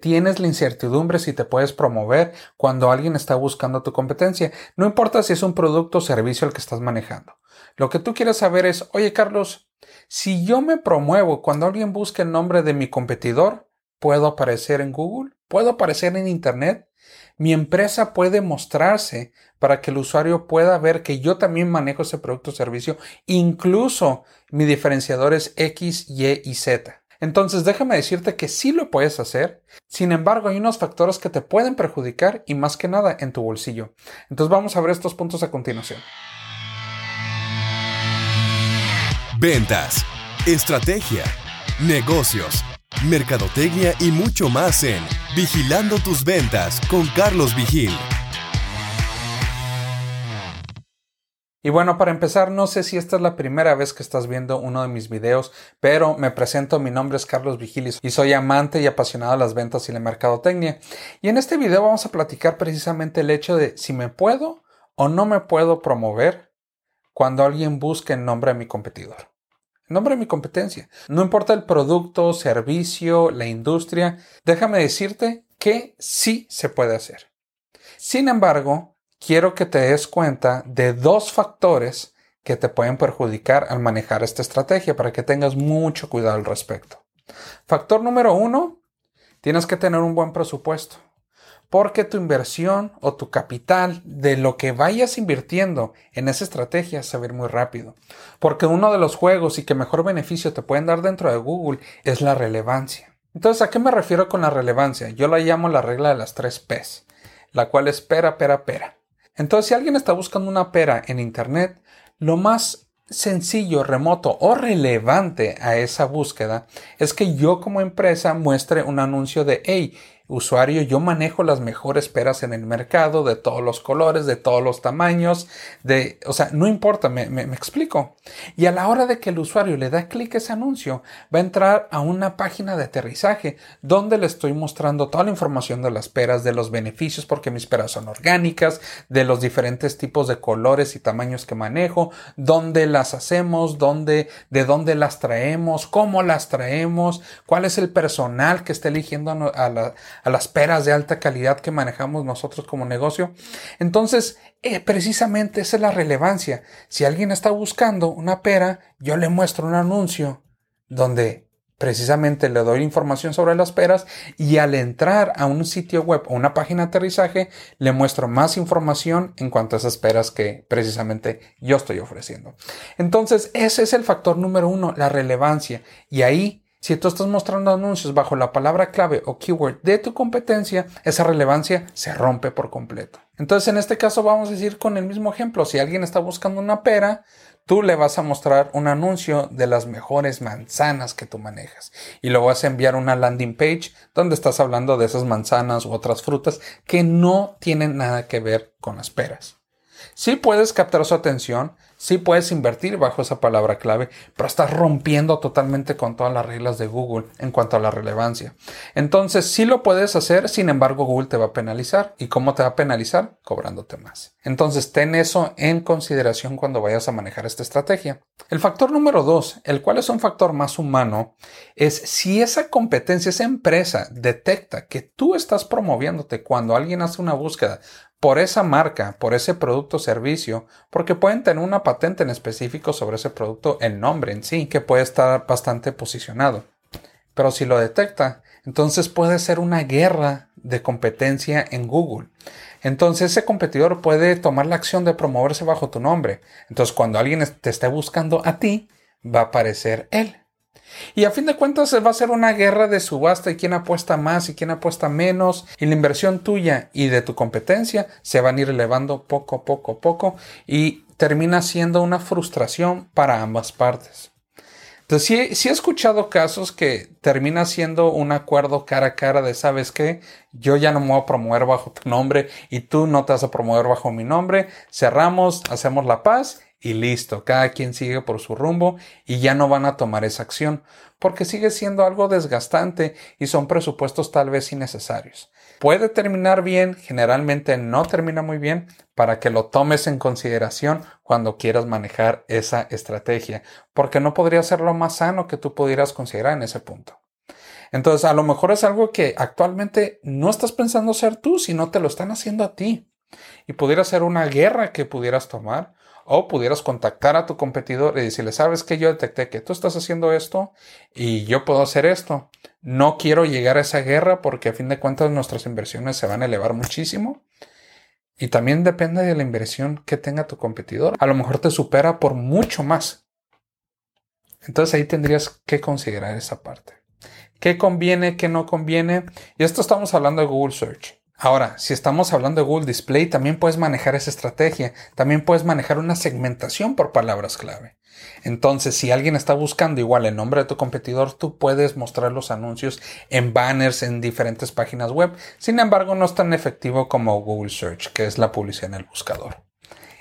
Tienes la incertidumbre si te puedes promover cuando alguien está buscando tu competencia. No importa si es un producto o servicio el que estás manejando. Lo que tú quieres saber es, oye Carlos, si yo me promuevo cuando alguien busque el nombre de mi competidor, ¿puedo aparecer en Google? ¿Puedo aparecer en Internet? Mi empresa puede mostrarse para que el usuario pueda ver que yo también manejo ese producto o servicio. Incluso mi diferenciador es X, Y y Z. Entonces déjame decirte que sí lo puedes hacer. Sin embargo, hay unos factores que te pueden perjudicar y más que nada en tu bolsillo. Entonces vamos a ver estos puntos a continuación. Ventas, estrategia, negocios, mercadotecnia y mucho más en Vigilando tus ventas con Carlos Vigil. Y bueno, para empezar, no sé si esta es la primera vez que estás viendo uno de mis videos, pero me presento, mi nombre es Carlos Vigilis y soy amante y apasionado de las ventas y la mercadotecnia. Y en este video vamos a platicar precisamente el hecho de si me puedo o no me puedo promover cuando alguien busque el nombre de mi competidor. El nombre de mi competencia. No importa el producto, servicio, la industria, déjame decirte que sí se puede hacer. Sin embargo, quiero que te des cuenta de dos factores que te pueden perjudicar al manejar esta estrategia para que tengas mucho cuidado al respecto. Factor número uno, tienes que tener un buen presupuesto. Porque tu inversión o tu capital de lo que vayas invirtiendo en esa estrategia se va a ir muy rápido. Porque uno de los juegos y que mejor beneficio te pueden dar dentro de Google es la relevancia. Entonces, ¿a qué me refiero con la relevancia? Yo la llamo la regla de las tres P's, la cual es pera, pera, pera. Entonces, si alguien está buscando una pera en Internet, lo más sencillo, remoto o relevante a esa búsqueda es que yo como empresa muestre un anuncio de, hey, usuario, yo manejo las mejores peras en el mercado, de todos los colores, de todos los tamaños, de, o sea, no importa, me, me, explico. Y a la hora de que el usuario le da clic a ese anuncio, va a entrar a una página de aterrizaje donde le estoy mostrando toda la información de las peras, de los beneficios, porque mis peras son orgánicas, de los diferentes tipos de colores y tamaños que manejo, dónde las hacemos, dónde, de dónde las traemos, cómo las traemos, cuál es el personal que está eligiendo a la, a las peras de alta calidad que manejamos nosotros como negocio. Entonces, eh, precisamente esa es la relevancia. Si alguien está buscando una pera, yo le muestro un anuncio donde precisamente le doy información sobre las peras y al entrar a un sitio web o una página aterrizaje le muestro más información en cuanto a esas peras que precisamente yo estoy ofreciendo. Entonces ese es el factor número uno, la relevancia y ahí si tú estás mostrando anuncios bajo la palabra clave o keyword de tu competencia, esa relevancia se rompe por completo. Entonces, en este caso vamos a decir con el mismo ejemplo, si alguien está buscando una pera, tú le vas a mostrar un anuncio de las mejores manzanas que tú manejas y luego vas a enviar una landing page donde estás hablando de esas manzanas u otras frutas que no tienen nada que ver con las peras. Sí puedes captar su atención, sí puedes invertir bajo esa palabra clave, pero estás rompiendo totalmente con todas las reglas de Google en cuanto a la relevancia. Entonces, sí lo puedes hacer, sin embargo, Google te va a penalizar. ¿Y cómo te va a penalizar? Cobrándote más. Entonces, ten eso en consideración cuando vayas a manejar esta estrategia. El factor número dos, el cual es un factor más humano, es si esa competencia, esa empresa detecta que tú estás promoviéndote cuando alguien hace una búsqueda por esa marca, por ese producto o servicio, porque pueden tener una patente en específico sobre ese producto, el nombre en sí, que puede estar bastante posicionado. Pero si lo detecta, entonces puede ser una guerra de competencia en Google. Entonces ese competidor puede tomar la acción de promoverse bajo tu nombre. Entonces cuando alguien te esté buscando a ti, va a aparecer él. Y a fin de cuentas va a ser una guerra de subasta y quién apuesta más y quién apuesta menos. Y la inversión tuya y de tu competencia se van a ir elevando poco, poco, poco. Y termina siendo una frustración para ambas partes. Entonces, sí, he escuchado casos que termina siendo un acuerdo cara a cara de, ¿sabes qué? Yo ya no me voy a promover bajo tu nombre y tú no te vas a promover bajo mi nombre. Cerramos, hacemos la paz y listo, cada quien sigue por su rumbo y ya no van a tomar esa acción, porque sigue siendo algo desgastante y son presupuestos tal vez innecesarios. Puede terminar bien, generalmente no termina muy bien, para que lo tomes en consideración cuando quieras manejar esa estrategia, porque no podría ser lo más sano que tú pudieras considerar en ese punto. Entonces, a lo mejor es algo que actualmente no estás pensando hacer tú, sino te lo están haciendo a ti. Y pudiera ser una guerra que pudieras tomar o pudieras contactar a tu competidor y decirle, sabes que yo detecté que tú estás haciendo esto y yo puedo hacer esto. No quiero llegar a esa guerra porque a fin de cuentas nuestras inversiones se van a elevar muchísimo. Y también depende de la inversión que tenga tu competidor. A lo mejor te supera por mucho más. Entonces ahí tendrías que considerar esa parte. ¿Qué conviene, qué no conviene? Y esto estamos hablando de Google Search. Ahora, si estamos hablando de Google Display, también puedes manejar esa estrategia. También puedes manejar una segmentación por palabras clave. Entonces, si alguien está buscando igual el nombre de tu competidor, tú puedes mostrar los anuncios en banners en diferentes páginas web. Sin embargo, no es tan efectivo como Google Search, que es la publicidad en el buscador.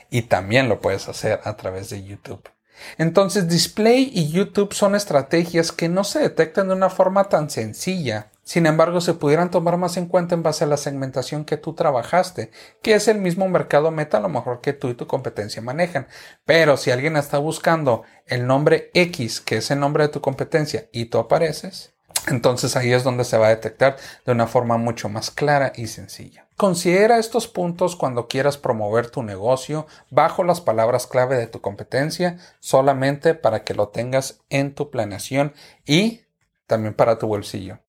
Y también lo puedes hacer a través de YouTube. Entonces, Display y YouTube son estrategias que no se detectan de una forma tan sencilla sin embargo, se pudieran tomar más en cuenta en base a la segmentación que tú trabajaste, que es el mismo mercado meta a lo mejor que tú y tu competencia manejan. Pero si alguien está buscando el nombre X, que es el nombre de tu competencia, y tú apareces, entonces ahí es donde se va a detectar de una forma mucho más clara y sencilla. Considera estos puntos cuando quieras promover tu negocio bajo las palabras clave de tu competencia, solamente para que lo tengas en tu planeación y también para tu bolsillo.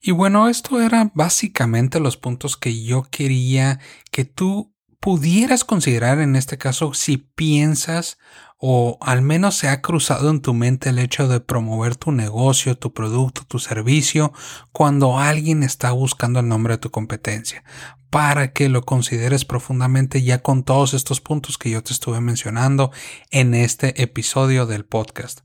Y bueno, esto era básicamente los puntos que yo quería que tú pudieras considerar en este caso si piensas o al menos se ha cruzado en tu mente el hecho de promover tu negocio, tu producto, tu servicio cuando alguien está buscando el nombre de tu competencia para que lo consideres profundamente ya con todos estos puntos que yo te estuve mencionando en este episodio del podcast.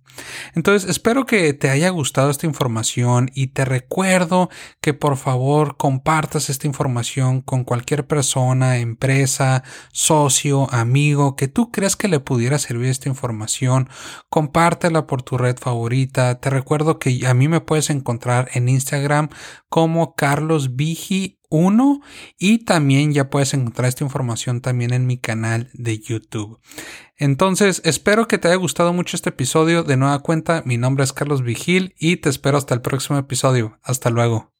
Entonces, espero que te haya gustado esta información y te recuerdo que por favor compartas esta información con cualquier persona, empresa, socio, amigo que tú creas que le pudiera servir esta información. Compártela por tu red favorita. Te recuerdo que a mí me puedes encontrar en Instagram como Carlos Vigi 1 y también ya puedes encontrar esta información también en mi canal de YouTube. Entonces, espero que te haya gustado mucho este episodio. De nueva cuenta, mi nombre es Carlos Vigil y te espero hasta el próximo episodio. Hasta luego.